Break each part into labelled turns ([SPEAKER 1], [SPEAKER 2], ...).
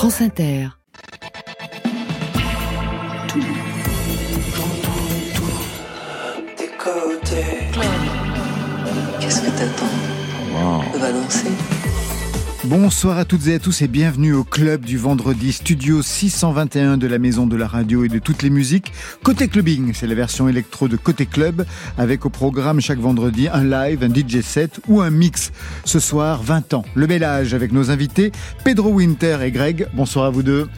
[SPEAKER 1] France Inter.
[SPEAKER 2] Tout, j'entends tout. Des côtés.
[SPEAKER 3] Qu'est-ce que t'attends? On va danser.
[SPEAKER 4] Bonsoir à toutes et à tous et bienvenue au club du vendredi studio 621 de la maison de la radio et de toutes les musiques. Côté clubbing, c'est la version électro de Côté club avec au programme chaque vendredi un live, un DJ set ou un mix. Ce soir, 20 ans, le mélange avec nos invités Pedro Winter et Greg. Bonsoir à vous deux.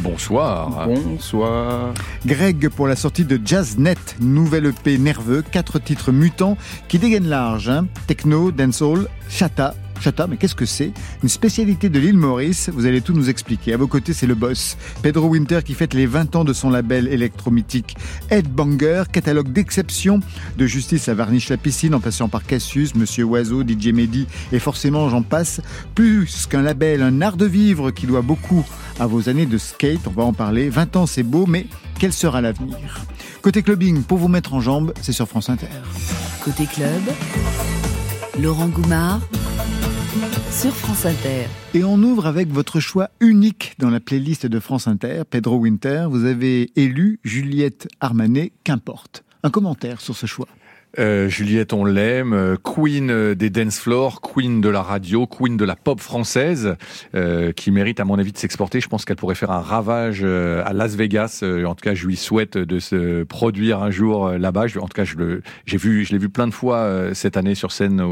[SPEAKER 5] Bonsoir.
[SPEAKER 6] Bonsoir.
[SPEAKER 4] Greg pour la sortie de Jazznet, nouvelle EP nerveux, quatre titres mutants qui dégainent large. Hein. Techno, dancehall, chata, Chata, mais qu'est-ce que c'est Une spécialité de l'île Maurice, vous allez tout nous expliquer. À vos côtés, c'est le boss, Pedro Winter, qui fête les 20 ans de son label électromythique Headbanger, catalogue d'exception de justice à Varnish la piscine, en passant par Cassius, Monsieur Oiseau, DJ Mehdi, et forcément j'en passe. Plus qu'un label, un art de vivre qui doit beaucoup à vos années de skate, on va en parler. 20 ans, c'est beau, mais quel sera l'avenir Côté clubbing, pour vous mettre en jambe, c'est sur France Inter.
[SPEAKER 1] Côté club, Laurent Goumard sur France Inter.
[SPEAKER 4] Et on ouvre avec votre choix unique dans la playlist de France Inter, Pedro Winter. Vous avez élu Juliette Armanet, qu'importe. Un commentaire sur ce choix
[SPEAKER 5] euh, Juliette, on l'aime, euh, queen euh, des dance floors, queen de la radio, queen de la pop française, qui mérite à mon avis de s'exporter. Je pense qu'elle pourrait faire un ravage à Las Vegas. en tout cas, je lui souhaite de se produire un jour là-bas. En tout cas, je vu, je l'ai vu plein de fois cette année sur scène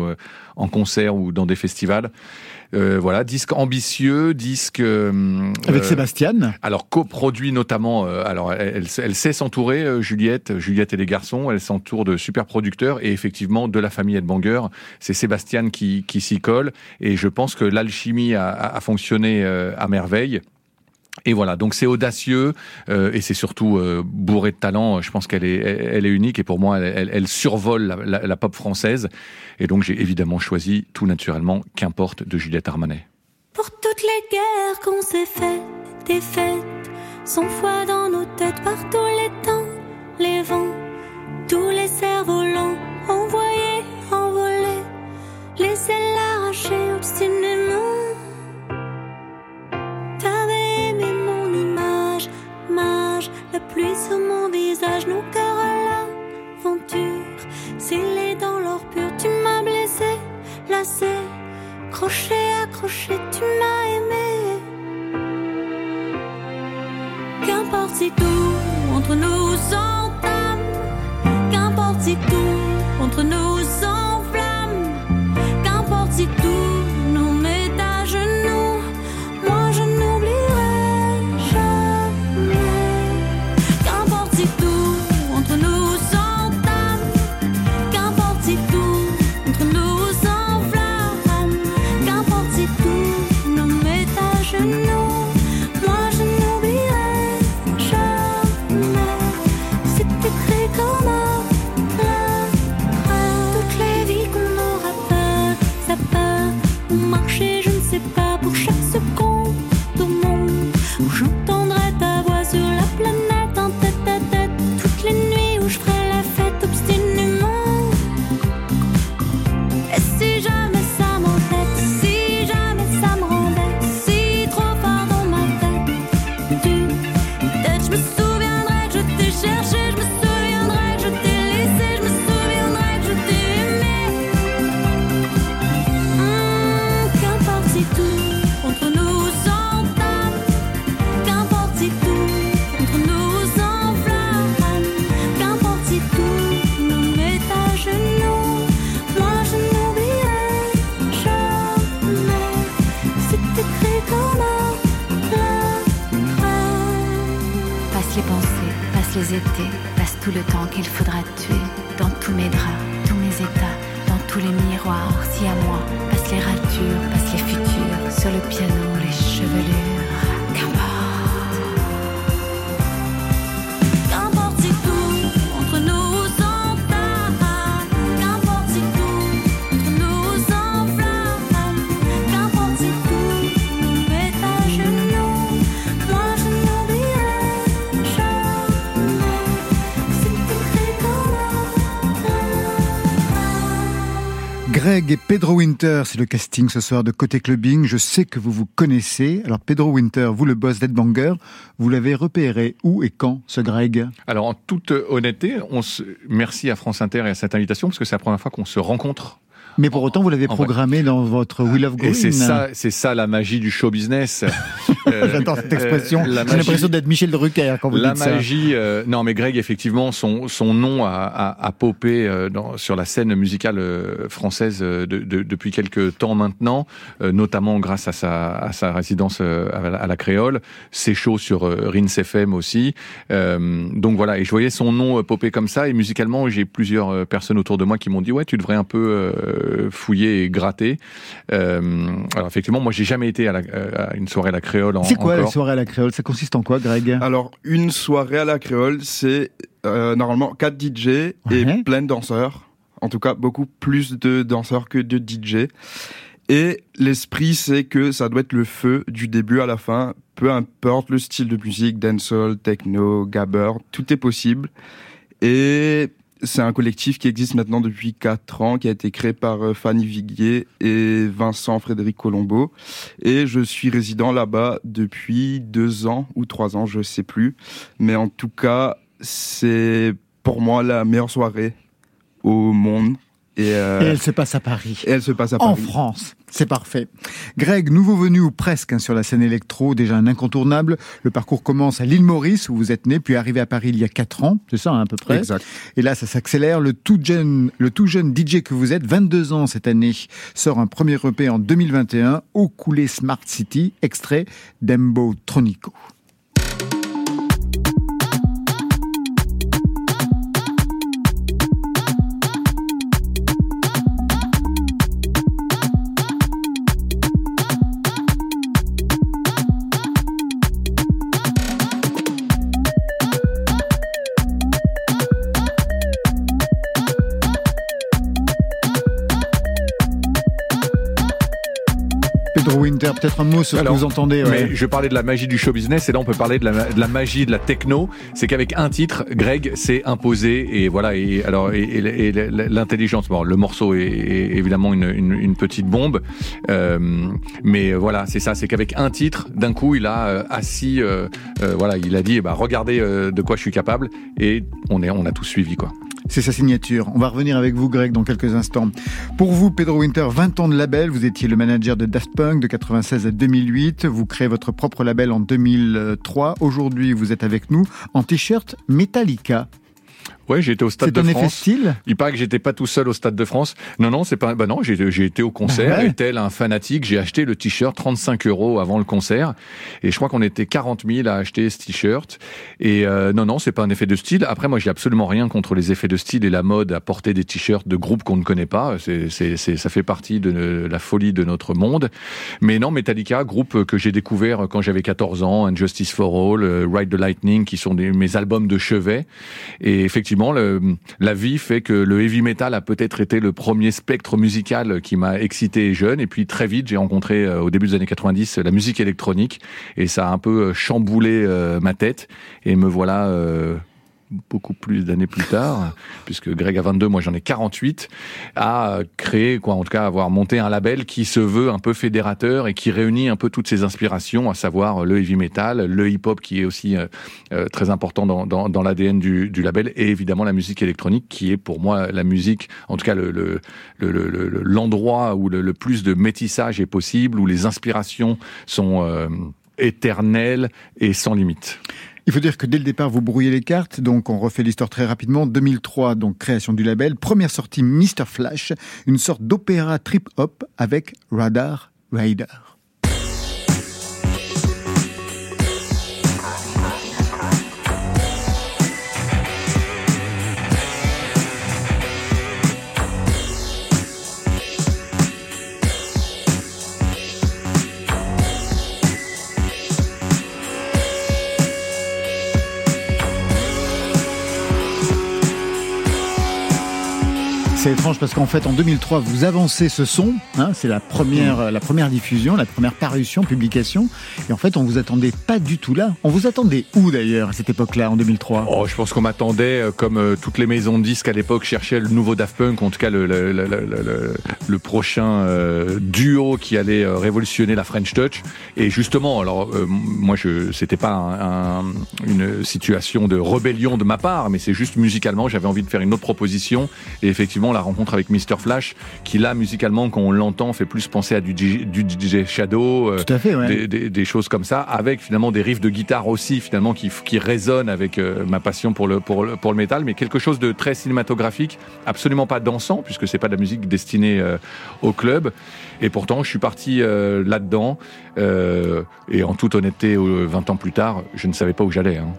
[SPEAKER 5] en concert ou dans des festivals. Euh, voilà, disque ambitieux, disque euh,
[SPEAKER 4] avec Sébastien.
[SPEAKER 5] Alors coproduit notamment. Euh, alors elle, elle, sait s'entourer, Juliette, Juliette et les garçons. Elle s'entoure de super producteurs et effectivement de la famille Edbanger. C'est Sébastien qui, qui s'y colle et je pense que l'alchimie a, a, fonctionné à merveille. Et voilà, donc c'est audacieux euh, et c'est surtout euh, bourré de talent. Je pense qu'elle est, elle est unique et pour moi, elle, elle, survole la, la, pop française. Et donc j'ai évidemment choisi tout naturellement Qu'importe de Juliette Armanet.
[SPEAKER 7] Pour toutes les guerres qu'on s'est faites, des fêtes, sans foi dans nos têtes par tous les temps, les vents, tous les cerfs-volants, envoyés, envolés, laissez l'arracher obstinément. La pluie sur mon visage, nos cœurs à l'aventure, scellés dans l'or pur, tu m'as blessé, lassé, crochet, accroché, tu m'as aimé. Qu'importe si tout entre nous s'entame, qu'importe si tout entre nous
[SPEAKER 4] Pedro Winter, c'est le casting ce soir de Côté Clubbing. Je sais que vous vous connaissez. Alors Pedro Winter, vous le boss d'Edbanger, vous l'avez repéré où et quand ce Greg?
[SPEAKER 5] Alors en toute honnêteté, on se... merci à France Inter et à cette invitation parce que c'est la première fois qu'on se rencontre
[SPEAKER 4] mais pour autant, vous l'avez programmé dans votre Wheel of Green.
[SPEAKER 5] Et c'est ça, c'est ça la magie du show business.
[SPEAKER 4] Euh, J'adore cette expression. J'ai l'impression d'être Michel Drucker quand vous
[SPEAKER 5] la
[SPEAKER 4] dites ça.
[SPEAKER 5] La magie. Euh, non, mais Greg, effectivement, son son nom a, a, a popé euh, dans, sur la scène musicale euh, française de, de, depuis quelques temps maintenant, notamment grâce à sa à sa résidence à la, Créole. C'est chaud sur Rins FM aussi. donc voilà, et je voyais son nom popper comme ça. Et musicalement, j'ai plusieurs personnes autour de moi qui m'ont dit ouais, tu devrais un peu fouiller et gratter. alors effectivement, moi, j'ai jamais été à, la, à une soirée à la Créole
[SPEAKER 4] c'est quoi la soirée à la créole? Ça consiste en quoi, Greg?
[SPEAKER 6] Alors, une soirée à la créole, c'est euh, normalement 4 DJ et plein de danseurs. En tout cas, beaucoup plus de danseurs que de DJ. Et l'esprit, c'est que ça doit être le feu du début à la fin, peu importe le style de musique, dancehall, techno, gabber, tout est possible. Et c'est un collectif qui existe maintenant depuis 4 ans, qui a été créé par euh, Fanny Viguier et Vincent Frédéric Colombo. Et je suis résident là-bas depuis 2 ans ou 3 ans, je sais plus. Mais en tout cas, c'est pour moi la meilleure soirée au monde.
[SPEAKER 4] Euh, et, elle se passe à Paris.
[SPEAKER 6] elle se passe à Paris.
[SPEAKER 4] En France. C'est parfait. Greg, nouveau venu ou presque hein, sur la scène électro, déjà un incontournable. Le parcours commence à l'île Maurice où vous êtes né, puis arrivé à Paris il y a 4 ans, c'est ça hein, à peu près.
[SPEAKER 6] Exact.
[SPEAKER 4] Et là, ça s'accélère. Le tout jeune, le tout jeune DJ que vous êtes, 22 ans cette année, sort un premier EP en 2021, Au coulé Smart City, extrait d'Embo Tronico. Peut-être un mot sur ce que vous entendez.
[SPEAKER 5] Mais je parlais de la magie du show business et là on peut parler de la, magie de la techno. C'est qu'avec un titre, Greg s'est imposé et voilà. Et alors et, l'intelligence. Bon, le morceau est, évidemment une, petite bombe, euh, mais voilà, c'est ça. C'est qu'avec un titre, d'un coup, il a euh, assis. Euh, voilà, il a dit, bah regardez de quoi je suis capable et on est, on a tout suivi quoi.
[SPEAKER 4] C'est sa signature. On va revenir avec vous, Greg, dans quelques instants. Pour vous, Pedro Winter, 20 ans de label. Vous étiez le manager de Daft Punk de 96 à 2008. Vous créez votre propre label en 2003. Aujourd'hui, vous êtes avec nous en t-shirt Metallica.
[SPEAKER 5] Ouais, été au Stade de
[SPEAKER 4] France.
[SPEAKER 5] C'est
[SPEAKER 4] effet style
[SPEAKER 5] Il paraît que j'étais pas tout seul au Stade de France. Non, non, c'est pas. Bah non, j'ai été au concert bah et tel un fanatique, j'ai acheté le t-shirt 35 euros avant le concert. Et je crois qu'on était 40 000 à acheter ce t-shirt. Et euh, non, non, c'est pas un effet de style. Après, moi, j'ai absolument rien contre les effets de style et la mode à porter des t-shirts de groupes qu'on ne connaît pas. C'est, c'est, ça fait partie de la folie de notre monde. Mais non, Metallica, groupe que j'ai découvert quand j'avais 14 ans, Injustice for All, euh, Ride the Lightning, qui sont des, mes albums de chevet. Et effectivement la vie fait que le heavy metal a peut-être été le premier spectre musical qui m'a excité jeune. Et puis très vite, j'ai rencontré euh, au début des années 90 la musique électronique et ça a un peu euh, chamboulé euh, ma tête. Et me voilà beaucoup plus d'années plus tard, puisque Greg a 22, moi j'en ai 48, a créé, quoi, en tout cas avoir monté un label qui se veut un peu fédérateur et qui réunit un peu toutes ces inspirations, à savoir le heavy metal, le hip-hop qui est aussi euh, euh, très important dans, dans, dans l'ADN du, du, label, et évidemment la musique électronique qui est pour moi la musique, en tout cas l'endroit le, le, le, où le, plus de métissage est possible, où les inspirations sont euh, éternelles et sans limite.
[SPEAKER 4] Il faut dire que dès le départ, vous brouillez les cartes. Donc, on refait l'histoire très rapidement. 2003, donc création du label. Première sortie, Mr. Flash, une sorte d'opéra trip-hop avec Radar Rider. C'est étrange parce qu'en fait, en 2003, vous avancez ce son. Hein, c'est la première, la première diffusion, la première parution, publication. Et en fait, on vous attendait pas du tout là. On vous attendait où d'ailleurs à cette époque-là, en 2003
[SPEAKER 5] Oh, je pense qu'on m'attendait, euh, comme euh, toutes les maisons de disques à l'époque cherchaient le nouveau Daft Punk, en tout cas le, le, le, le, prochain euh, duo qui allait révolutionner la French Touch. Et justement, alors euh, moi, je, c'était pas un, un, une situation de rébellion de ma part, mais c'est juste musicalement, j'avais envie de faire une autre proposition. Et effectivement, la rencontre avec Mr Flash, qui là, musicalement, quand on l'entend, fait plus penser à du, du DJ Shadow,
[SPEAKER 4] Tout à fait, ouais.
[SPEAKER 5] des, des, des, choses comme ça, avec finalement des riffs de guitare aussi, finalement, qui, qui résonnent avec euh, ma passion pour le, pour, le, pour le métal, mais quelque chose de très cinématographique, absolument pas dansant, puisque c'est pas de la musique destinée euh, au club. Et pourtant, je suis parti euh, là-dedans, et en toute honnêteté, 20 ans plus tard, je ne savais pas où j'allais. Hein.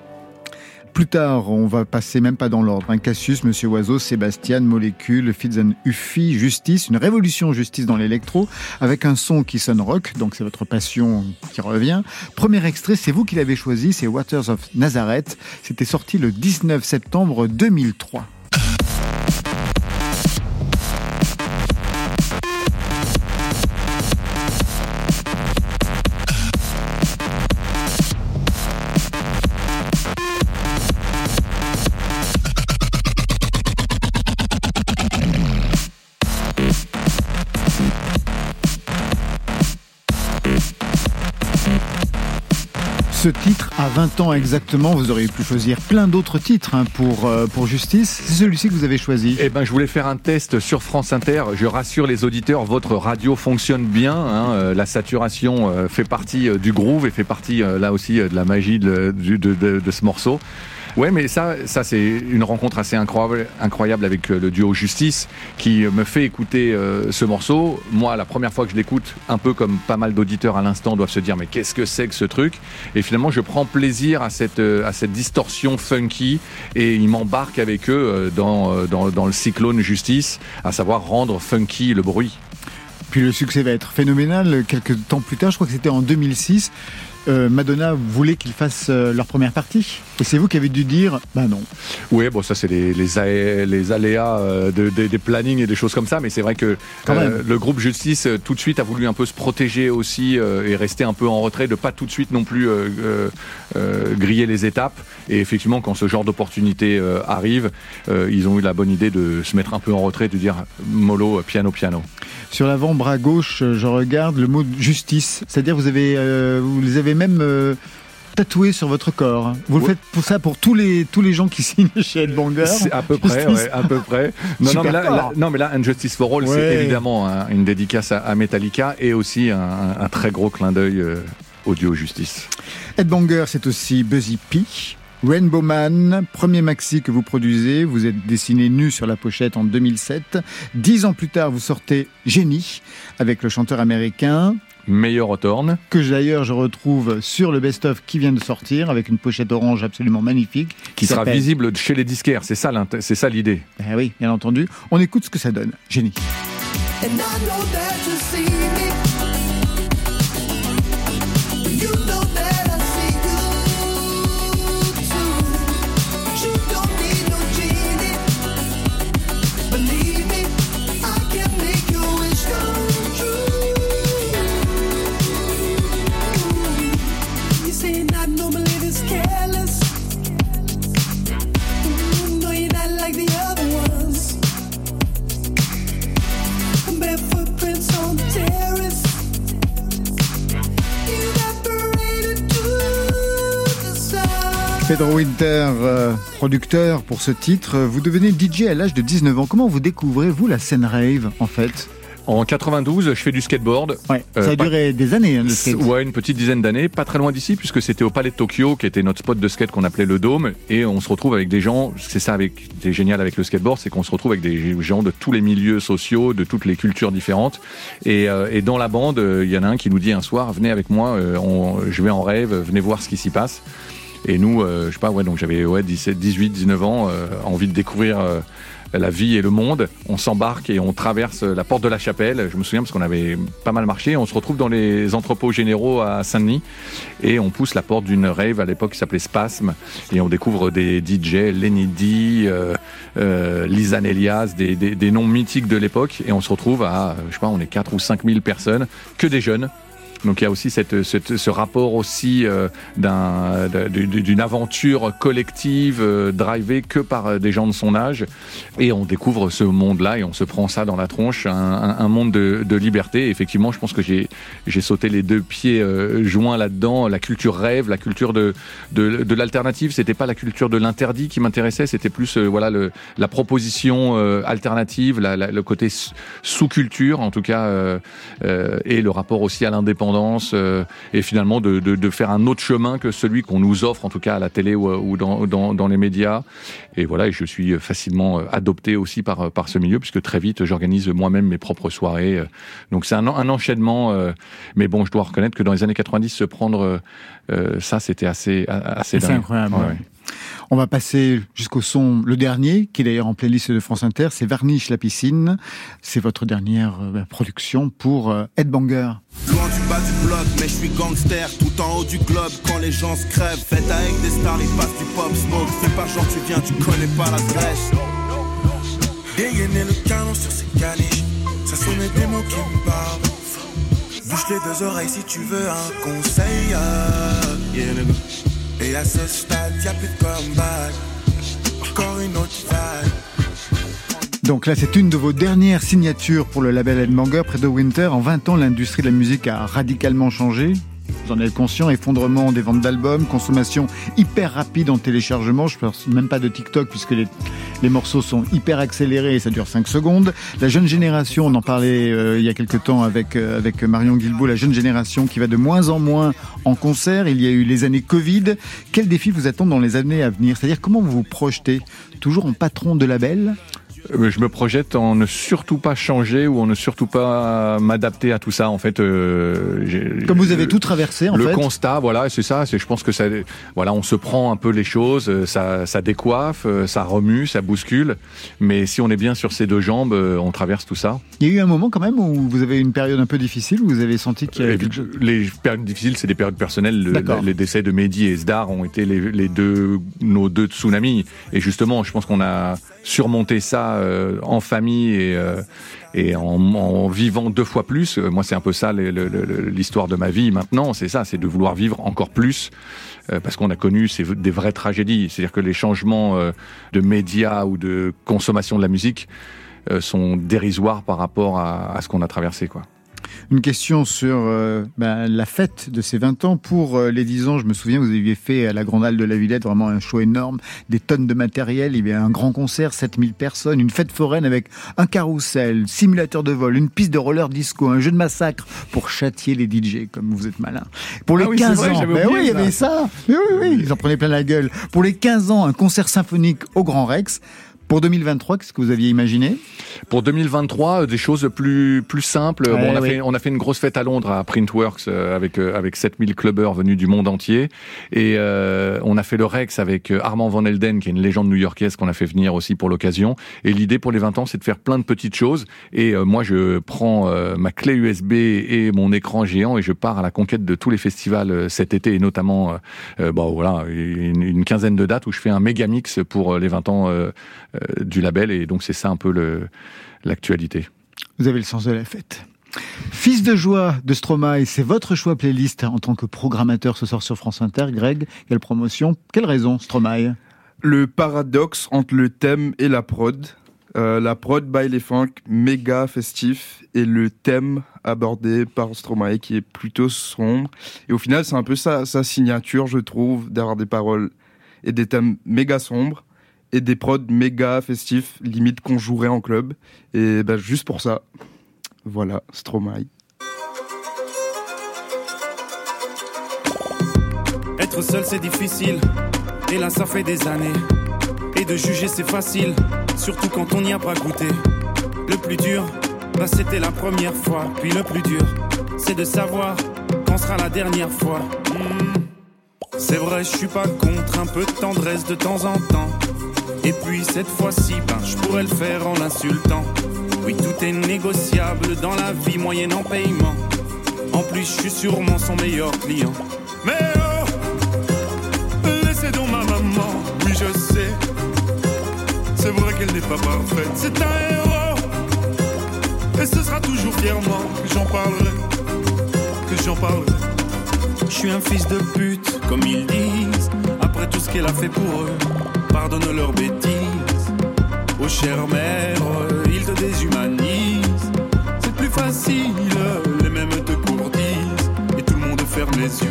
[SPEAKER 4] Plus tard, on va passer même pas dans l'ordre. Hein. Cassius, Monsieur Oiseau, Sébastien, Molécule, Fitzen Uffi, Justice, une révolution justice dans l'électro, avec un son qui sonne rock, donc c'est votre passion qui revient. Premier extrait, c'est vous qui l'avez choisi, c'est Waters of Nazareth. C'était sorti le 19 septembre 2003. Ce titre, à 20 ans exactement, vous auriez pu choisir plein d'autres titres hein, pour, euh, pour Justice. C'est celui-ci que vous avez choisi.
[SPEAKER 5] Eh ben, je voulais faire un test sur France Inter. Je rassure les auditeurs, votre radio fonctionne bien. Hein, euh, la saturation euh, fait partie du groove et fait partie là aussi de la magie de ce morceau. Ouais, mais ça, ça c'est une rencontre assez incroyable, incroyable avec euh, le duo Justice qui me fait écouter euh, ce morceau. Moi, la première fois que je l'écoute, un peu comme pas mal d'auditeurs à l'instant doivent se dire mais qu'est-ce que c'est que ce truc? Et finalement, je prends plaisir à cette euh, à cette distorsion funky et ils m'embarquent avec eux dans, dans dans le cyclone Justice, à savoir rendre funky le bruit.
[SPEAKER 4] Puis le succès va être phénoménal. Quelques temps plus tard, je crois que c'était en 2006. Euh, Madonna voulait qu'ils fassent euh, leur première partie. Et c'est vous qui avez dû dire, bah non.
[SPEAKER 5] Oui, bon, ça c'est les, les, les, aléas euh, de, de, des plannings et des choses comme ça, mais c'est vrai que le groupe Justice tout de suite a voulu un peu se protéger aussi et rester un peu en retrait, de pas tout de suite non plus griller les étapes. Et effectivement, quand ce genre d'opportunité arrive, ils ont eu la bonne idée de se mettre un peu en retrait, de dire mollo, piano, piano.
[SPEAKER 4] Sur l'avant-bras gauche, je regarde le mot justice, c'est-à-dire vous avez, vous les avez même euh, tatoué sur votre corps. Vous le faites pour ça pour tous les tous les gens qui signent chez Headbanger.
[SPEAKER 5] C'est à peu près, ouais, à peu près. Non, non mais, là, là, non, mais là, Injustice for All, ouais. c'est évidemment un, une dédicace à, à, Metallica et aussi un, un très gros clin d'œil euh, audio justice.
[SPEAKER 4] Headbanger, c'est aussi Buzzy P. Rainbow Man, premier maxi que vous produisez, vous êtes dessiné nu sur la pochette en 2007. Dix ans plus tard, vous sortez Génie avec le chanteur américain
[SPEAKER 5] Meilleur Hawthorne.
[SPEAKER 4] Que d'ailleurs je retrouve sur le best-of qui vient de sortir avec une pochette orange absolument magnifique.
[SPEAKER 5] Qui, qui sera visible chez les disquaires, c'est ça, c'est ça l'idée.
[SPEAKER 4] Eh oui, bien entendu. On écoute ce que ça donne. Génie. Pedro Winter, euh, producteur pour ce titre. Vous devenez DJ à l'âge de 19 ans. Comment vous découvrez, vous, la scène rave, en fait?
[SPEAKER 5] En 92, je fais du skateboard.
[SPEAKER 4] Ouais, ça a euh, duré pas... des années. Hein, le skate.
[SPEAKER 5] Ouais, une petite dizaine d'années, pas très loin d'ici, puisque c'était au Palais de Tokyo, qui était notre spot de skate qu'on appelait le Dôme, et on se retrouve avec des gens. C'est ça avec, c'est génial avec le skateboard, c'est qu'on se retrouve avec des gens de tous les milieux sociaux, de toutes les cultures différentes. Et, euh, et dans la bande, il euh, y en a un qui nous dit un soir, venez avec moi, euh, on, je vais en rêve, venez voir ce qui s'y passe. Et nous, euh, je sais pas, ouais, donc j'avais ouais, 17, 18, 19 ans, euh, envie de découvrir euh, la vie et le monde. On s'embarque et on traverse la porte de la chapelle. Je me souviens parce qu'on avait pas mal marché. On se retrouve dans les entrepôts généraux à Saint-Denis et on pousse la porte d'une rave à l'époque qui s'appelait Spasme et on découvre des DJ, Lenny D, Elias, des, des, des, noms mythiques de l'époque et on se retrouve à, je sais pas, on est 4 ou 5 000 personnes, que des jeunes donc il y a aussi cette, cette, ce rapport aussi euh, d'un, d'une aventure collective euh, drivée que par euh, des gens de son âge. Et on découvre ce monde-là et on se prend ça dans la tronche, un, un, monde de, de, liberté. Effectivement, je pense que j'ai, j'ai sauté les deux pieds euh, joints là-dedans. La culture rêve, la culture de, de, de l'alternative. C'était pas la culture de l'interdit qui m'intéressait, c'était plus euh, voilà le, la proposition euh, alternative, la, la, le côté sous-culture en tout cas, et le rapport aussi à l'indépendance euh, et finalement de, de, de, faire un autre chemin que celui qu'on nous offre en tout cas à la télé ou, ou dans, dans, dans, les médias. Et voilà, et je suis facilement euh, adopté aussi par, par ce milieu puisque très vite j'organise moi-même mes propres soirées. Donc c'est un, un enchaînement. Euh, mais bon, je dois reconnaître que dans les années 90, se prendre euh, ça, c'était assez assez,
[SPEAKER 4] assez incroyable. Ouais, ouais. On va passer jusqu'au son, le dernier, qui est d'ailleurs en playlist de France Inter, c'est Varnish la piscine. C'est votre dernière euh, production pour euh, Ed Banger.
[SPEAKER 8] Loin du bas du bloc, mais je suis gangster, tout en haut du globe, quand les gens se crèvent. Faites avec des stars, les passes du pop smoke. Fais pas genre tu viens, tu connais pas la Grèce. Dégainer le canon sur ces caniches, ça sonnait des mots qui me parlent. Bouge les deux oreilles si tu veux un conseil. Yeah,
[SPEAKER 4] Donc là, c'est une de vos dernières signatures pour le label Edmanger près de Winter. En 20 ans, l'industrie de la musique a radicalement changé. Vous en êtes conscient, effondrement des ventes d'albums, consommation hyper rapide en téléchargement. Je ne parle même pas de TikTok puisque les, morceaux sont hyper accélérés et ça dure 5 secondes. La jeune génération, on en parlait euh, il y a quelques temps avec, euh, avec Marion Guilbault, la jeune génération qui va de moins en moins en concert. Il y a eu les années Covid. Quels défis vous attendent dans les années à venir? C'est-à-dire comment vous vous projetez? Toujours en patron de label?
[SPEAKER 5] Je me projette en ne surtout pas changer ou en ne surtout pas m'adapter à tout ça. En fait, euh,
[SPEAKER 4] comme vous avez tout traversé, en
[SPEAKER 5] le
[SPEAKER 4] fait.
[SPEAKER 5] Constat, voilà, c'est ça. C'est, je pense que ça, voilà, on se prend un peu les choses, ça, ça décoiffe, ça remue, ça bouscule. Mais si on est bien sur ses deux jambes, on traverse tout ça.
[SPEAKER 4] Il y a eu un moment quand même où vous avez eu une période un peu difficile où vous avez senti qu'il y avait quelque chose.
[SPEAKER 5] Les périodes difficiles, c'est des périodes personnelles. Le, les décès de Mehdi et Sdar ont été les, les deux, nos deux tsunamis. Et justement, je pense qu'on a surmonté ça euh, en famille et, euh, et en, en, vivant deux fois plus. Moi, c'est un peu ça l'histoire de ma vie maintenant. C'est ça, c'est de vouloir vivre encore plus euh, parce qu'on a connu des vraies tragédies. C'est-à-dire que les changements euh, de médias ou de consommation de la musique euh, sont dérisoires par rapport à, à ce qu'on a traversé, quoi.
[SPEAKER 4] Une question sur euh, ben, la fête de ces 20 ans. Pour euh, les 10 ans, je me souviens, vous aviez fait à la Grande Halle de la Villette vraiment un show énorme, des tonnes de matériel, il y avait un grand concert, 7000 personnes, une fête foraine avec un carrousel, simulateur de vol, une piste de roller disco, un jeu de massacre pour châtier les DJ, comme vous êtes malin. Pour les ah oui, 15 vrai, ans, ben oui, il y avait ça. Mais oui, oui, ils en prenaient plein la gueule. Pour les 15 ans, un concert symphonique au Grand Rex. Pour 2023, qu'est-ce que vous aviez imaginé?
[SPEAKER 5] Pour 2023, des choses plus plus simples. Ouais, bon, on, a oui. fait, on a fait une grosse fête à Londres à Printworks euh, avec euh, avec 7000 clubbers venus du monde entier. Et euh, on a fait le Rex avec euh, Armand Van Elden qui est une légende new-yorkaise qu'on a fait venir aussi pour l'occasion. Et l'idée pour les 20 ans c'est de faire plein de petites choses. Et euh, moi je prends euh, ma clé USB et mon écran géant et je pars à la conquête de tous les festivals cet été. Et notamment bon voilà une, une, quinzaine de dates où je fais un méga mix pour les 20 ans du label et donc c'est ça un peu l'actualité.
[SPEAKER 4] Vous avez le sens de la fête. Fils de joie de Stromae, c'est votre choix playlist en tant que programmateur ce soir sur France Inter. Greg, quelle promotion? Quelle raison Stromae
[SPEAKER 6] Le paradoxe entre le thème et la prod. Euh, la prod by les funk, méga festif, et le thème abordé par Stromae qui est plutôt sombre. Et au final, c'est un peu sa, sa signature, je trouve, d'avoir des paroles et des thèmes méga sombres et des prods méga festifs, limite qu'on jouerait en club. Et ben, juste pour ça, voilà, Stromae.
[SPEAKER 9] Être seul c'est difficile, et là ça fait des années. Et de juger c'est facile, surtout quand on n'y a pas goûté. Le plus dur, bah c'était la première fois. Puis le plus dur, c'est de savoir quand sera la dernière fois. Mmh. C'est vrai, je suis pas contre un peu de tendresse de temps en temps. Et puis cette fois-ci, ben, je pourrais le faire en l'insultant. Oui, tout est négociable dans la vie moyenne en paiement. En plus, je suis sûrement son meilleur client. Mais oh, laissez donc ma maman, oui je sais. C'est vrai qu'elle n'est pas parfaite, c'est un héros. Et ce sera toujours fièrement que j'en parlerai, que j'en parlerai. Je suis un fils de pute, comme ils disent, après tout ce qu'elle a fait pour eux. Pardonne leurs bêtises, oh chère mère, ils te déshumanisent. C'est plus facile, les mêmes te courtisent, et tout le monde ferme les yeux.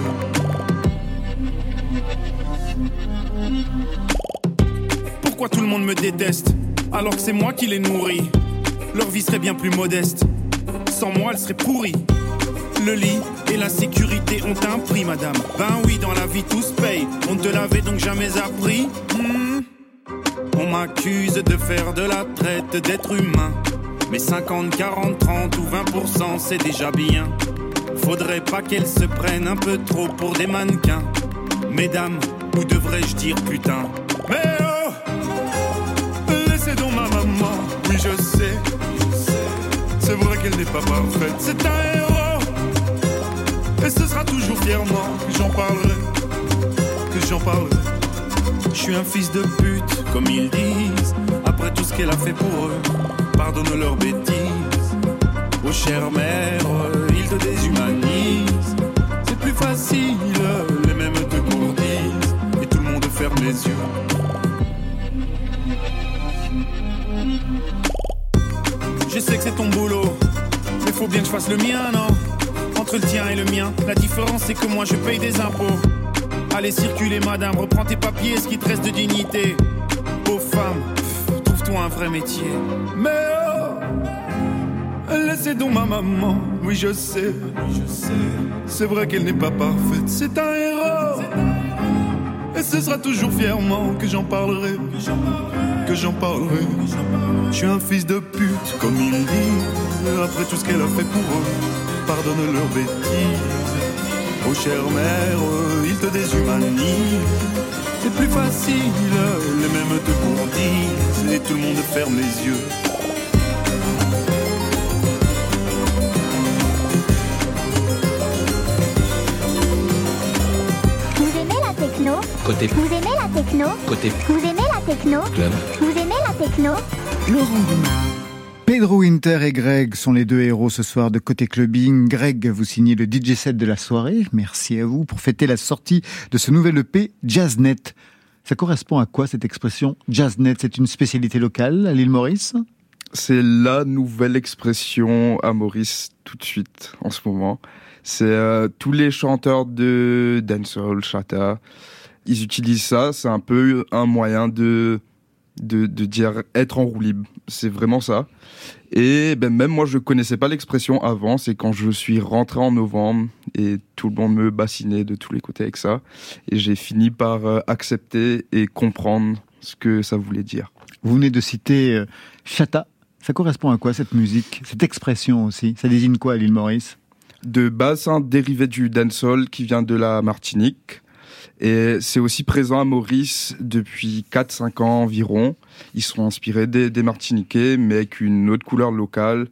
[SPEAKER 9] Pourquoi tout le monde me déteste, alors que c'est moi qui les nourris? Leur vie serait bien plus modeste, sans moi elle serait pourrie. Le lit et la sécurité ont un prix, madame. Ben oui, dans la vie tout se paye. On ne te l'avait donc jamais appris? Hmm. M'accuse de faire de la traite d'êtres humains. Mais 50, 40, 30 ou 20%, c'est déjà bien. Faudrait pas qu'elles se prennent un peu trop pour des mannequins. Mesdames, ou devrais-je dire putain? Mais oh Laissez donc ma maman, oui je sais. C'est vrai qu'elle n'est pas parfaite, c'est un héros. Et ce sera toujours fièrement que j'en parlerai, que j'en parlerai. Je suis un fils de pute, comme ils disent, après tout ce qu'elle a fait pour eux. Pardonne leurs bêtises, oh chère mère, ils te déshumanisent. C'est plus facile, les mêmes te courtisent, et tout le monde ferme les yeux. Je sais que c'est ton boulot, mais faut bien que je fasse le mien, non? Entre le tien et le mien, la différence c'est que moi je paye des impôts. Allez circuler madame, reprends tes papiers, ce qui te reste de dignité. Pauvre femme, trouve-toi un vrai métier. Mais oh, laissez donc ma maman, oui je sais, je sais. C'est vrai qu'elle n'est pas parfaite, c'est un héros. Et ce sera toujours fièrement que j'en parlerai, que j'en parlerai. Je suis un fils de pute, comme ils disent, après tout ce qu'elle a fait pour eux. Pardonne leurs bêtises. Oh chère mère, ils te déshumanisent. C'est plus facile, les mêmes te courtisent, et tout le monde ferme les yeux.
[SPEAKER 10] Vous aimez la techno
[SPEAKER 11] Côté
[SPEAKER 10] Vous aimez la techno
[SPEAKER 11] Côté
[SPEAKER 10] Vous aimez la techno
[SPEAKER 11] club.
[SPEAKER 10] Vous aimez la techno
[SPEAKER 1] Laurent Goumard.
[SPEAKER 4] Pedro Winter et Greg sont les deux héros ce soir de Côté Clubbing. Greg, vous signez le DJ set de la soirée. Merci à vous pour fêter la sortie de ce nouvel EP Jazznet. Ça correspond à quoi cette expression? Jazznet C'est une spécialité locale à l'île Maurice?
[SPEAKER 6] C'est la nouvelle expression à Maurice tout de suite en ce moment. C'est euh, tous les chanteurs de dancehall, chata, ils utilisent ça. C'est un peu un moyen de de, de dire être en roue libre. C'est vraiment ça. Et ben même moi je connaissais pas l'expression avant. C'est quand je suis rentré en novembre et tout le monde me bassinait de tous les côtés avec ça. Et j'ai fini par euh, accepter et comprendre ce que ça voulait dire.
[SPEAKER 4] Vous venez de citer euh, Chata. Ça correspond à quoi cette musique Cette expression aussi? Ça désigne quoi à l'île Maurice?
[SPEAKER 6] De base, un dérivé du dancehall qui vient de la Martinique. Et c'est aussi présent à Maurice depuis 4-5 ans environ. Ils sont inspirés des, des Martiniquais, mais avec une autre couleur locale.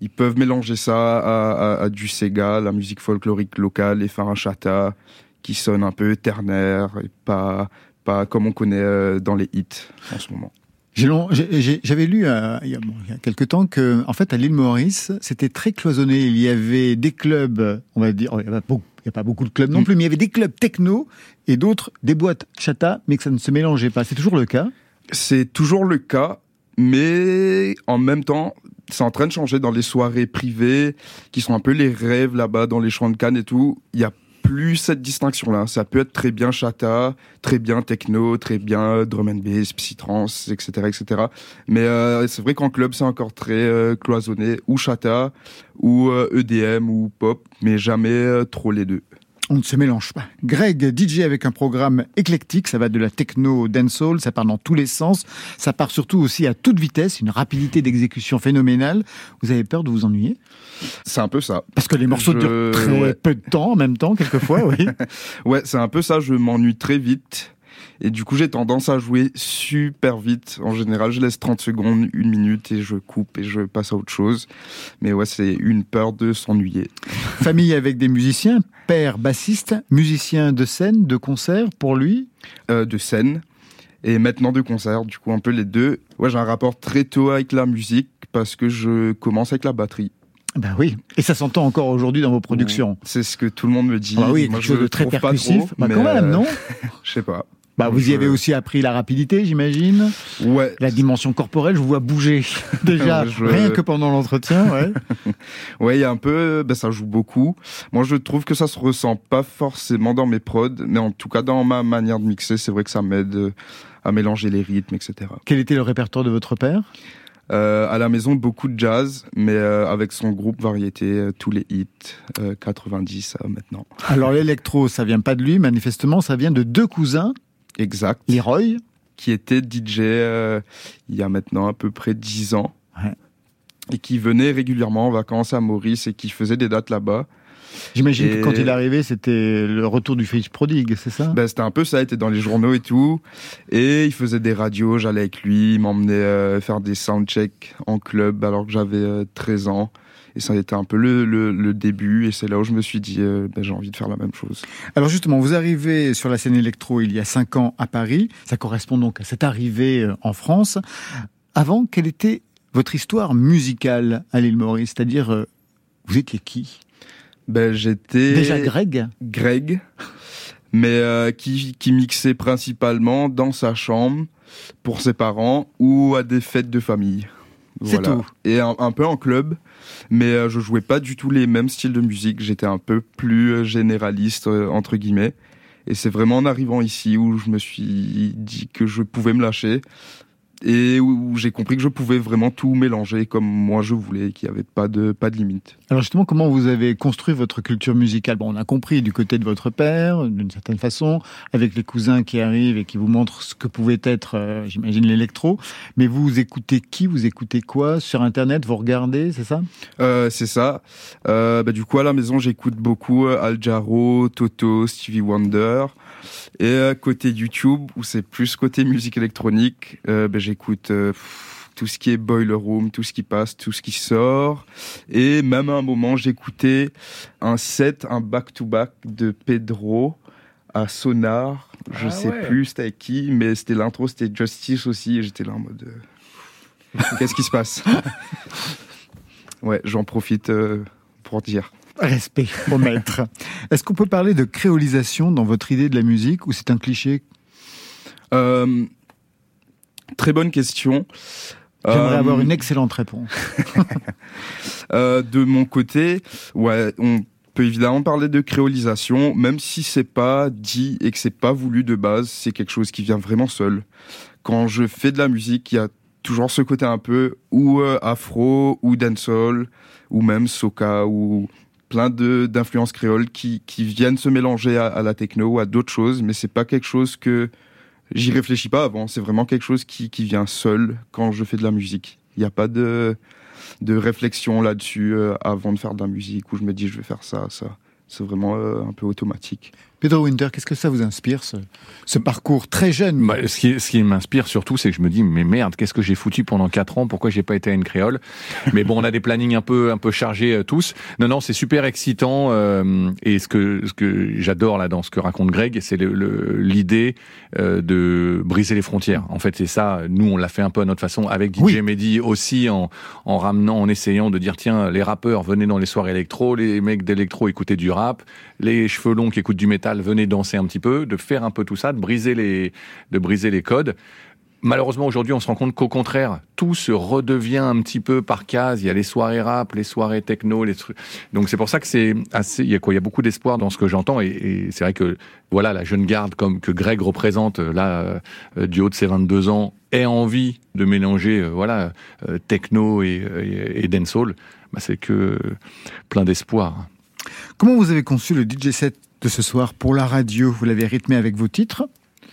[SPEAKER 6] Ils peuvent mélanger ça à, du Sega, la musique folklorique locale, et faire un chata qui sonne un peu ternaire et pas, pas comme on connaît euh, dans les hits en ce moment.
[SPEAKER 4] J'avais lu euh, il, y a, il y quelques temps que, en fait, à l'île Maurice, c'était très cloisonné. Il y avait des clubs, on va dire, il n'y a, pas beaucoup- il y a pas beaucoup de clubs non
[SPEAKER 6] Mm.
[SPEAKER 4] plus, mais il y avait des clubs techno et d'autres des boîtes chata, mais que ça ne se mélangeait pas. C'est toujours le cas.
[SPEAKER 6] C'est toujours le cas, mais en même temps, c'est en train de changer dans les soirées privées, qui sont un peu les rêves là-bas, dans les champs de Cannes et tout. Il y a plus cette distinction-là. Ça peut être très bien chata, très bien techno, très bien drum and bass, psytrance, etc., etc. Mais euh, c'est vrai qu'en club, c'est encore très euh, cloisonné, ou chata, ou euh, EDM, ou pop, mais jamais euh, trop les deux.
[SPEAKER 4] On ne se mélange pas. Greg, DJ avec un programme éclectique, ça va de la techno au dancehall, ça part dans tous les sens, ça part surtout aussi à toute vitesse, une rapidité d'exécution phénoménale. Vous avez peur de vous ennuyer?
[SPEAKER 6] C'est un peu ça.
[SPEAKER 4] Parce que les morceaux
[SPEAKER 6] Je-
[SPEAKER 4] durent très
[SPEAKER 6] ouais.
[SPEAKER 4] peu de temps en même temps, quelquefois, oui.
[SPEAKER 6] Ouais, c'est un peu ça, je m'ennuie très vite. Et du coup, j'ai tendance à jouer super vite. En général, je laisse 30 secondes, une minute et je coupe et je passe à autre chose. Mais ouais, c'est une peur de s'ennuyer.
[SPEAKER 4] Famille avec des musiciens, père bassiste, musicien de scène, de concert pour lui
[SPEAKER 6] euh, De scène et maintenant de concert, du coup un peu les deux. Ouais, j'ai un rapport très tôt avec la musique parce que je commence avec la batterie.
[SPEAKER 4] Ben oui, et ça s'entend encore aujourd'hui dans vos productions.
[SPEAKER 6] C'est ce que tout le monde me dit.
[SPEAKER 4] Ah oui, quelque chose de très percussif. bah quand même, non
[SPEAKER 6] Je sais pas.
[SPEAKER 4] Bah, vous y avez aussi appris la rapidité, j'imagine.
[SPEAKER 6] Ouais.
[SPEAKER 4] La dimension corporelle, je vous vois bouger déjà rien que pendant l'entretien. Ouais.
[SPEAKER 6] ouais, il y a un peu, bah, ça joue beaucoup. Moi, je trouve que ça se ressent pas forcément dans mes prods, mais en tout cas dans ma manière de mixer, c'est vrai que ça m'aide à mélanger les rythmes, etc.
[SPEAKER 4] Quel était le répertoire de votre père?
[SPEAKER 6] Euh, à la maison, beaucoup de jazz, mais euh, avec son groupe variété, euh, tous les hits, 90 maintenant.
[SPEAKER 4] Alors l'électro, ça vient pas de lui, manifestement, ça vient de deux cousins.
[SPEAKER 6] Exact.
[SPEAKER 4] Leroy.
[SPEAKER 6] Qui était DJ il y a maintenant à peu près 10 ans.
[SPEAKER 4] Ouais.
[SPEAKER 6] Et qui venait régulièrement en vacances à Maurice et qui faisait des dates là-bas.
[SPEAKER 4] J'imagine que quand il est arrivé, c'était le retour du fils prodigue, c'est ça?
[SPEAKER 6] Ben, C'était un peu ça, il était dans les journaux et tout. Et il faisait des radios, j'allais avec lui, il m'emmenait euh, faire des soundchecks en club alors que j'avais 13 euh, ans. Et ça a été un peu le, le, début, et c'est là où je me suis dit, euh, ben, j'ai envie de faire la même chose.
[SPEAKER 4] Alors justement, vous arrivez sur la scène électro il y a 5 ans à Paris, ça correspond donc à cette arrivée en France. Avant, quelle était votre histoire musicale à l'île Maurice C'est-à-dire, vous étiez qui?
[SPEAKER 6] Ben, j'étais.
[SPEAKER 4] Déjà Greg?
[SPEAKER 6] Greg, mais euh, qui, qui mixait principalement dans sa chambre pour ses parents ou à des fêtes de famille.
[SPEAKER 4] C'est tout.
[SPEAKER 6] Et un, peu en club, mais euh, je jouais pas du tout les mêmes styles de musique. J'étais un peu plus euh, généraliste, entre guillemets. Et c'est vraiment en arrivant ici où je me suis dit que je pouvais me lâcher et où j'ai compris que je pouvais vraiment tout mélanger comme moi je voulais, qu'il n'y avait pas de, pas de limite.
[SPEAKER 4] Alors justement, comment vous avez construit votre culture musicale? Bon, on a compris du côté de votre père, d'une certaine façon, avec les cousins qui arrivent et qui vous montrent ce que pouvait être, euh, j'imagine, l'électro. Mais vous écoutez qui? Vous écoutez quoi? Sur Internet, vous regardez, c'est ça?
[SPEAKER 6] Euh, C'est ça. Euh, bah, du coup, à la maison, j'écoute beaucoup euh, Al Jarreau, Toto, Stevie Wonder. Et euh, côté YouTube, où c'est plus côté musique électronique, euh, ben, j'écoute euh, tout ce qui est Boiler Room, tout ce qui passe, tout ce qui sort. Et même à un moment, j'écoutais un set, un back-to-back de Pedro à Sonar. Je ah sais plus c'était avec qui, mais c'était l'intro, c'était Justice aussi. Et j'étais là en mode... Qu'est-ce qui se passe? Ouais, j'en profite pour dire.
[SPEAKER 4] Respect au maître. Est-ce qu'on peut parler de créolisation dans votre idée de la musique ou c'est un cliché?
[SPEAKER 6] Euh, Très bonne question.
[SPEAKER 4] J'aimerais avoir euh, une excellente réponse.
[SPEAKER 6] Euh, de mon côté, ouais, on peut évidemment parler de créolisation, même si c'est pas dit et que c'est pas voulu de base, c'est quelque chose qui vient vraiment seul. Quand je fais de la musique, il y a toujours ce côté un peu ou afro ou dancehall ou même soca ou plein d'influences créoles qui, qui, viennent se mélanger à, la techno ou à d'autres choses, mais c'est pas quelque chose que j'y réfléchis pas avant. C'est vraiment quelque chose qui, qui, vient seul quand je fais de la musique. Il n'y a pas de, de réflexion là-dessus euh, avant de faire de la musique où je me dis je vais faire ça, ça. C'est vraiment euh, un peu automatique.
[SPEAKER 4] Pedro Winter, qu'est-ce que ça vous inspire, ce, parcours très jeune?
[SPEAKER 5] Bah, Ce qui, ce qui m'inspire surtout, c'est que je me dis, mais merde, qu'est-ce que j'ai foutu pendant 4 ans? Pourquoi j'ai pas été à une créole? Mais bon, on a des plannings un peu, un peu chargés euh, tous. Non, non, c'est super excitant. Euh, et ce que, ce que j'adore là dans ce que raconte Greg, c'est l'idée euh, de briser les frontières. En fait, c'est ça. Nous, on l'a fait un peu à notre façon avec DJ Mehdi aussi, en, en ramenant, en essayant de dire, tiens, les rappeurs venaient dans les soirées électro, les mecs d'électro écoutaient du rap, les cheveux longs qui écoutent du métal venaient danser un petit peu, de faire un peu tout ça, de briser les, de briser les codes. Malheureusement, aujourd'hui, on se rend compte qu'au contraire, tout se redevient un petit peu par case. Il y a les soirées rap, les soirées techno, les trucs. Donc c'est pour ça que c'est assez. Il y a beaucoup d'espoir dans ce que j'entends, et, c'est vrai que voilà, la jeune garde comme que Greg représente là euh, du haut de ses 22 ans ait envie de mélanger euh, voilà euh, techno et, et, dancehall. Bah, c'est que plein d'espoir.
[SPEAKER 4] Comment vous avez conçu le DJ set de ce soir pour la radio Vous l'avez rythmé avec vos titres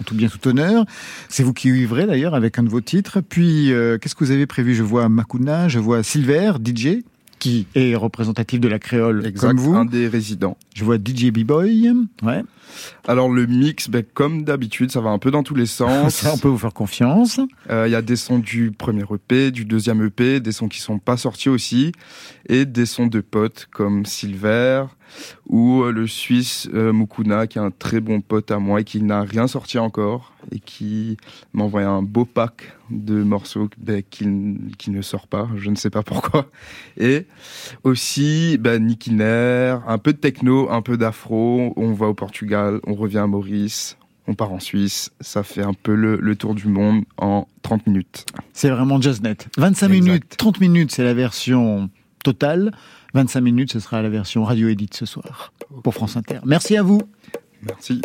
[SPEAKER 4] tout bien, tout honneur. C'est vous qui vivrez d'ailleurs avec un de vos titres. Puis, euh, qu'est-ce que vous avez prévu? Je vois Makuna, je vois Silver, DJ. qui est représentatif de la créole
[SPEAKER 6] exact,
[SPEAKER 4] comme vous.
[SPEAKER 6] un des résidents.
[SPEAKER 4] Je vois DJ B-Boy. Ouais.
[SPEAKER 6] Alors le mix, ben, comme d'habitude, ça va un peu dans tous les sens.
[SPEAKER 4] ça, on peut vous faire confiance.
[SPEAKER 6] Il euh, y a des sons du premier EP, du deuxième EP, des sons qui sont pas sortis aussi, et des sons de potes comme Silver ou euh, le Suisse euh, Mukuna, qui est un très bon pote à moi et qui n'a rien sorti encore et qui m'a envoyé un beau pack de morceaux ben, qui, qui, ne sort pas, je ne sais pas pourquoi. Et aussi ben, Nicky Nair, un peu de techno, un peu d'afro. On va au Portugal, on revient à Maurice, on part en Suisse. Ça fait un peu le, tour du monde en 30 minutes.
[SPEAKER 4] C'est vraiment Jazznet. 25 minutes, 30 minutes, c'est la version totale. 25 minutes, ce sera la version radio édite ce soir pour France Inter. Merci à vous.
[SPEAKER 6] Merci.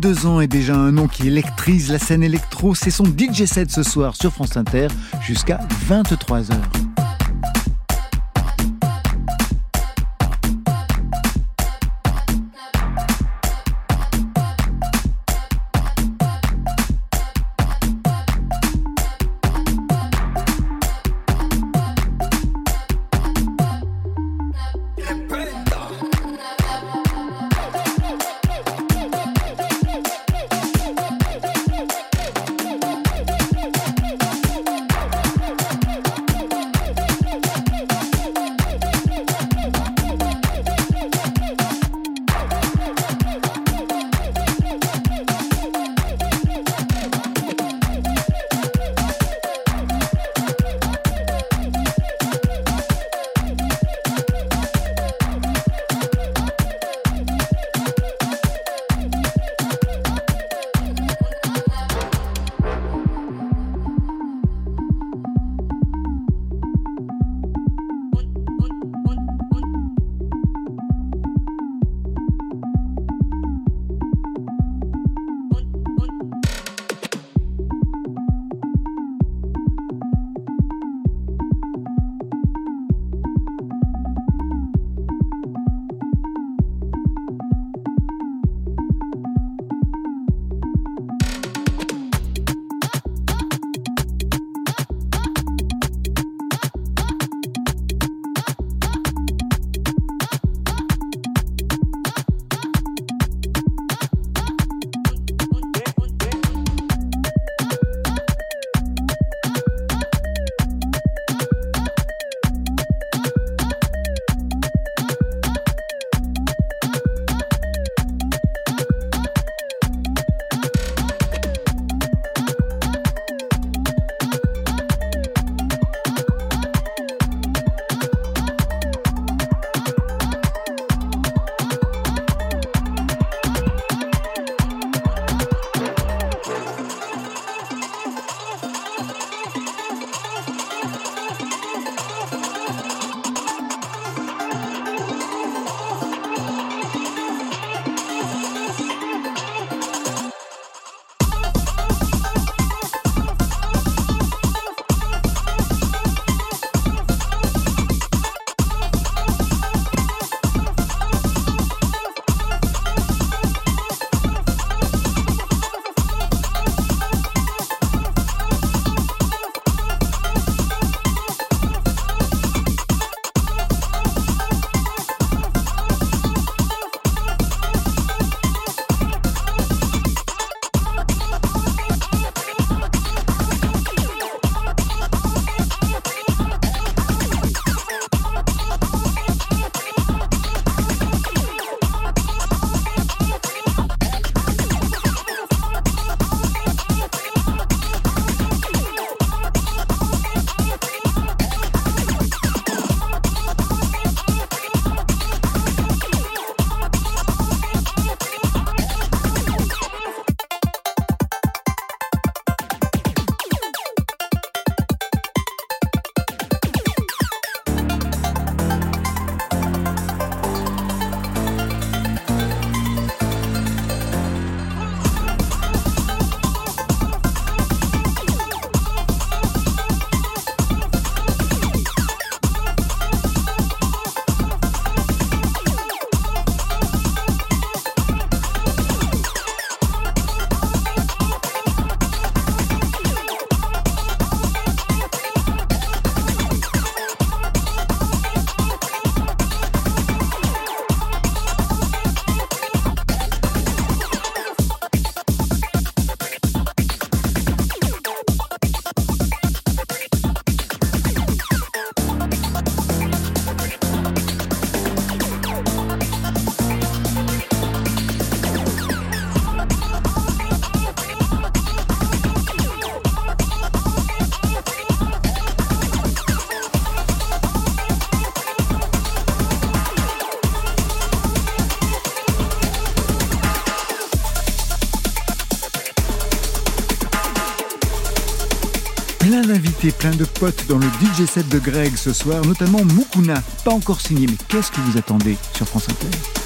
[SPEAKER 4] 22 ans et déjà un nom qui électrise la scène électro. C'est son DJ set ce soir sur France Inter jusqu'à 23h. Plein de potes dans le DJ set de Greg ce soir, notamment Mukuna, pas encore signé, mais qu'est-ce que vous attendez sur France Inter?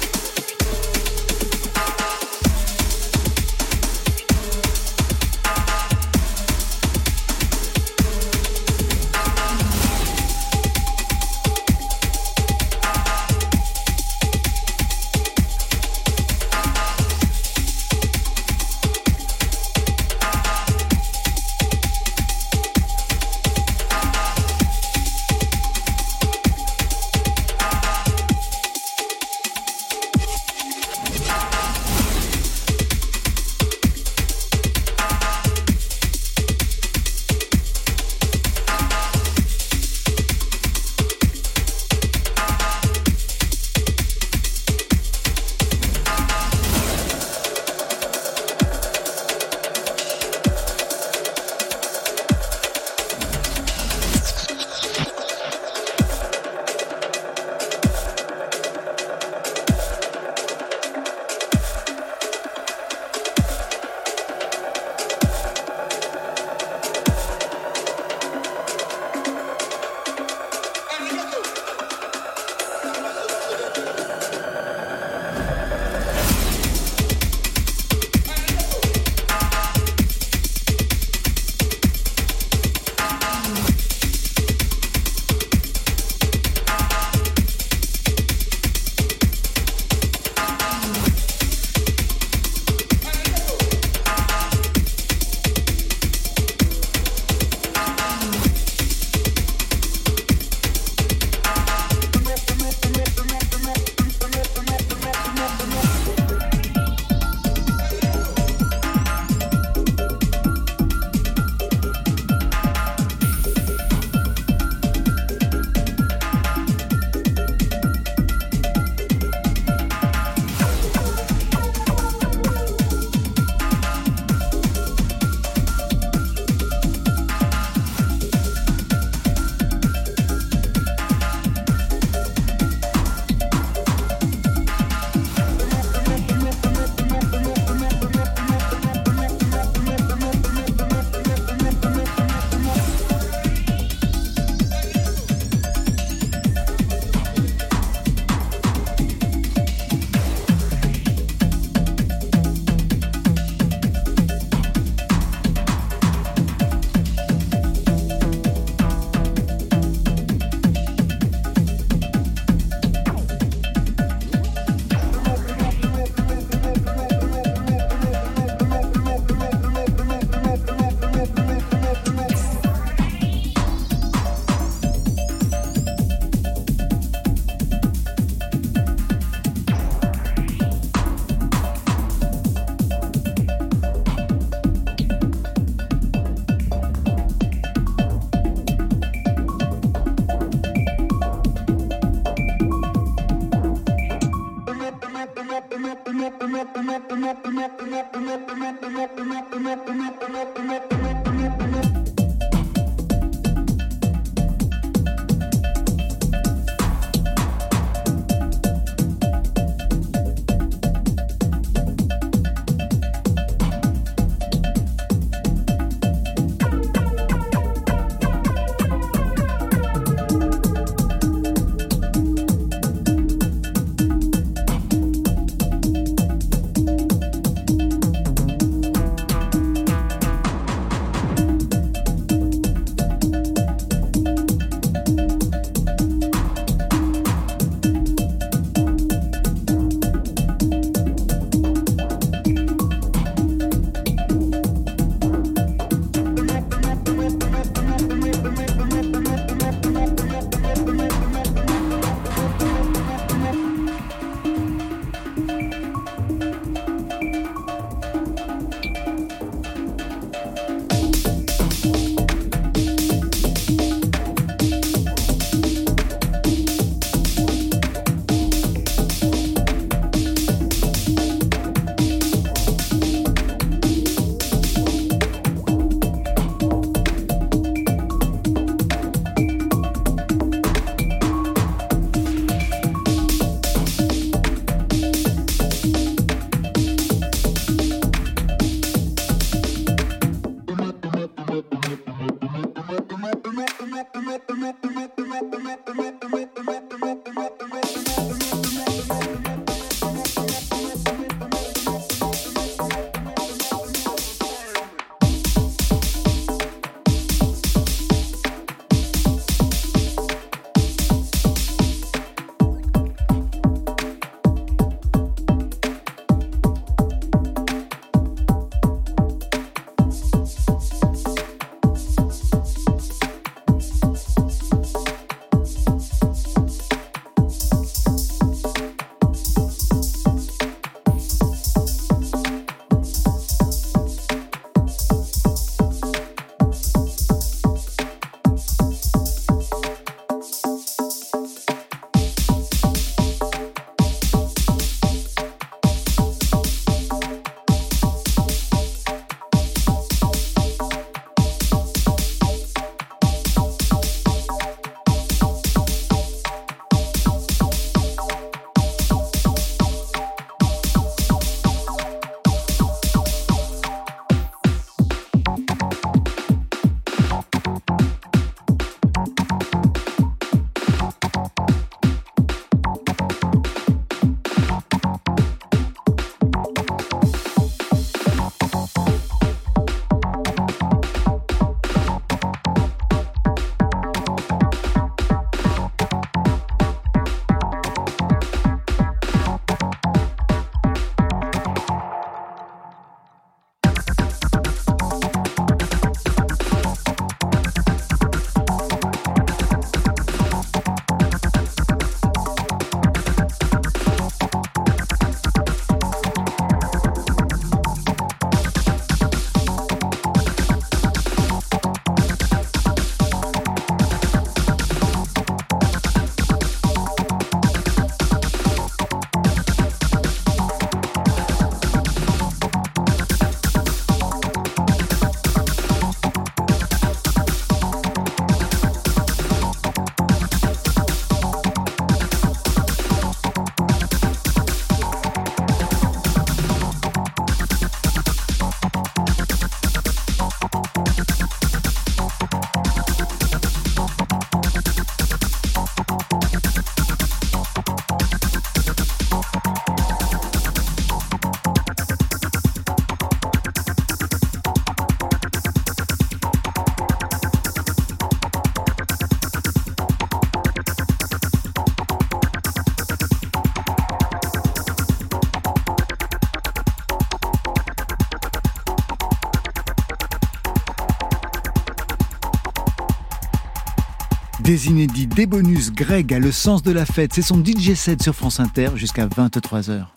[SPEAKER 4] Des inédits, des bonus, Greg a le sens de la fête. C'est son DJ set sur France Inter jusqu'à 23h.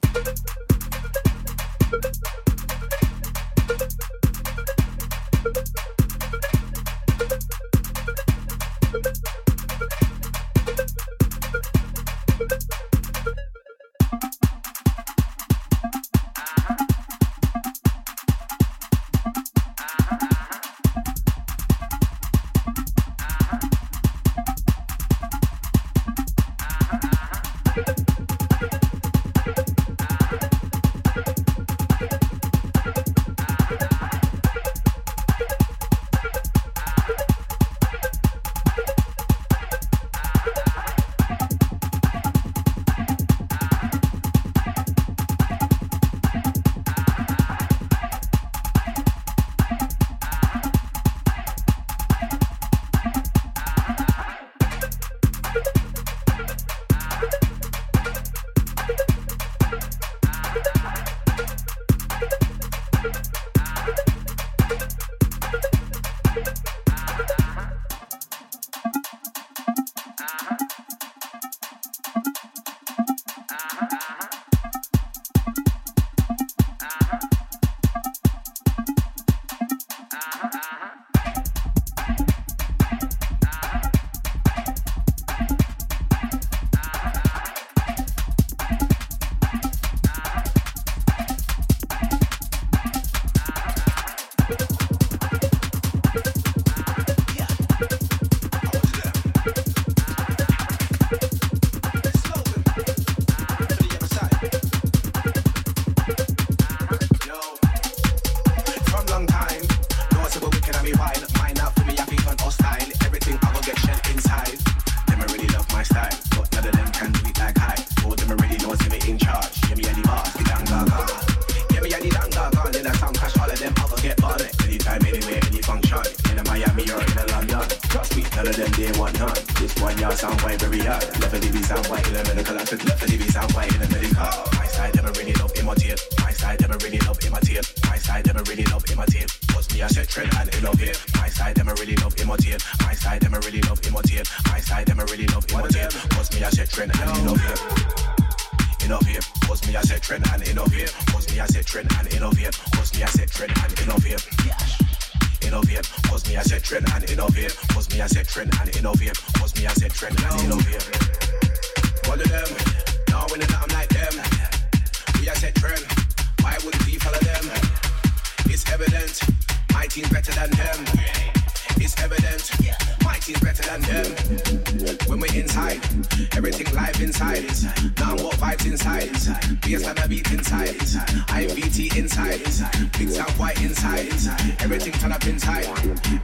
[SPEAKER 8] White inside it. Everything turn up inside.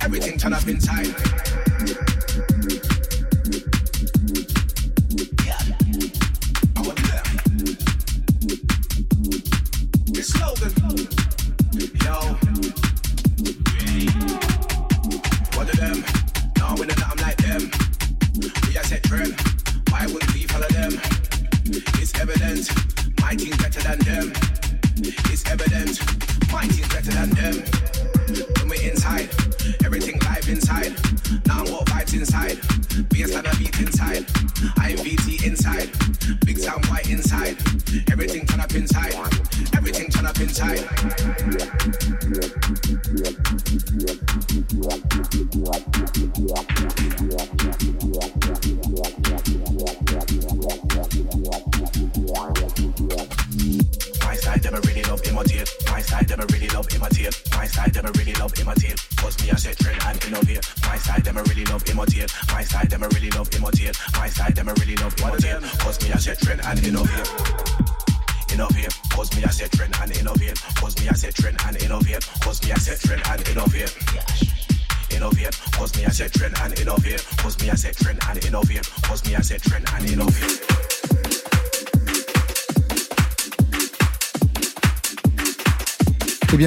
[SPEAKER 8] Everything turn up inside.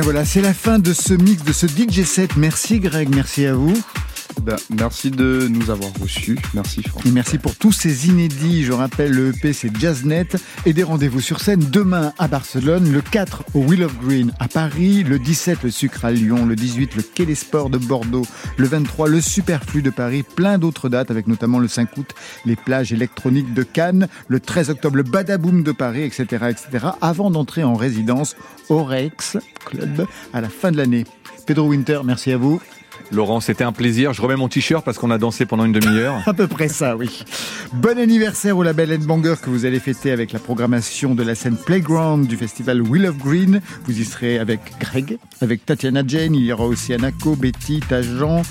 [SPEAKER 4] Voilà, c'est la fin de ce mix, de ce DJ set. Merci Greg, merci à vous.
[SPEAKER 6] Ben, merci de nous avoir reçus. Merci Franck.
[SPEAKER 4] Et merci pour tous ces inédits. Je rappelle, le EP c'est Jazznet et des rendez-vous sur scène demain à Barcelone, le 4 au Wheel of Green à Paris, le 17 le Sucre à Lyon, le 18 le Quai des Sports de Bordeaux, le 23 le Superflu de Paris, plein d'autres dates avec notamment le 5 août les plages électroniques de Cannes, le 13 octobre le Badaboom de Paris, etc., etc. Avant d'entrer en résidence au Rex Club à la fin de l'année. Pedro Winter, merci à vous.
[SPEAKER 5] Laurent, c'était un plaisir. Je remets mon t-shirt parce qu'on a dansé pendant une demi-heure.
[SPEAKER 4] À peu près ça, oui. Bon anniversaire au label Headbanger que vous allez fêter avec la programmation de la scène Playground du festival Wheel of Green. Vous y serez avec Greg, avec Tatiana Jane, il y aura aussi Anako, Betty, Tajan,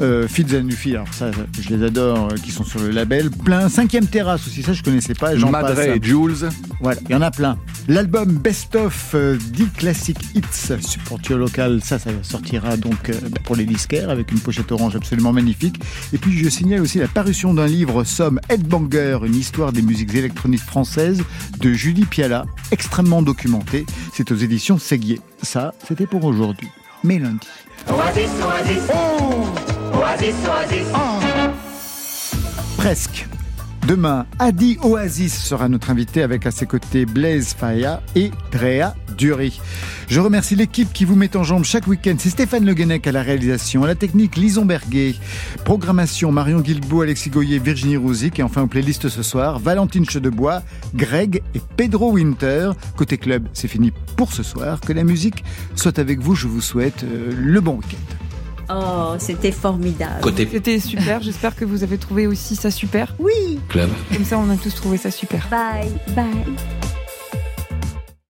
[SPEAKER 4] euh, Fitz and Luffy, alors ça, je les adore, euh, qui sont sur le label. Plein, cinquième terrasse aussi, ça je connaissais pas. J'en
[SPEAKER 5] Madre
[SPEAKER 4] passe.
[SPEAKER 5] et Jules.
[SPEAKER 4] Voilà, il y en a plein. L'album Best of euh, 10 Classic Hits Support Your Local, ça, ça sortira donc euh, pour les avec une pochette orange absolument magnifique. Et puis je signale aussi la parution d'un livre somme Headbanger, une histoire des musiques électroniques françaises de Julie Piala, extrêmement documentée. C'est aux éditions Séguier. Ça, c'était pour aujourd'hui. Mais lundi.
[SPEAKER 2] Oasis, Oasis. Oasis, Oasis.
[SPEAKER 4] Presque. Demain, Adi Oasis sera notre invité avec à ses côtés Blaise Faya et Drea Dury. Je remercie l'équipe qui vous met en jambe chaque week-end. C'est Stéphane Le Guenec à la réalisation, à la technique Lison Berguet, programmation Marion Guilbault, Alexis Goyer, Virginie Rouzic et enfin aux playlists ce soir, Valentine Chedebois, Greg et Pedro Winter. Côté club, c'est fini pour ce soir. Que la musique soit avec vous. Je vous souhaite euh, le bon week-end.
[SPEAKER 11] Oh, c'était formidable.
[SPEAKER 12] C'était super, j'espère que vous avez trouvé aussi ça super.
[SPEAKER 11] Oui.
[SPEAKER 3] Club.
[SPEAKER 12] Comme ça, on a tous trouvé ça super.
[SPEAKER 11] Bye, bye.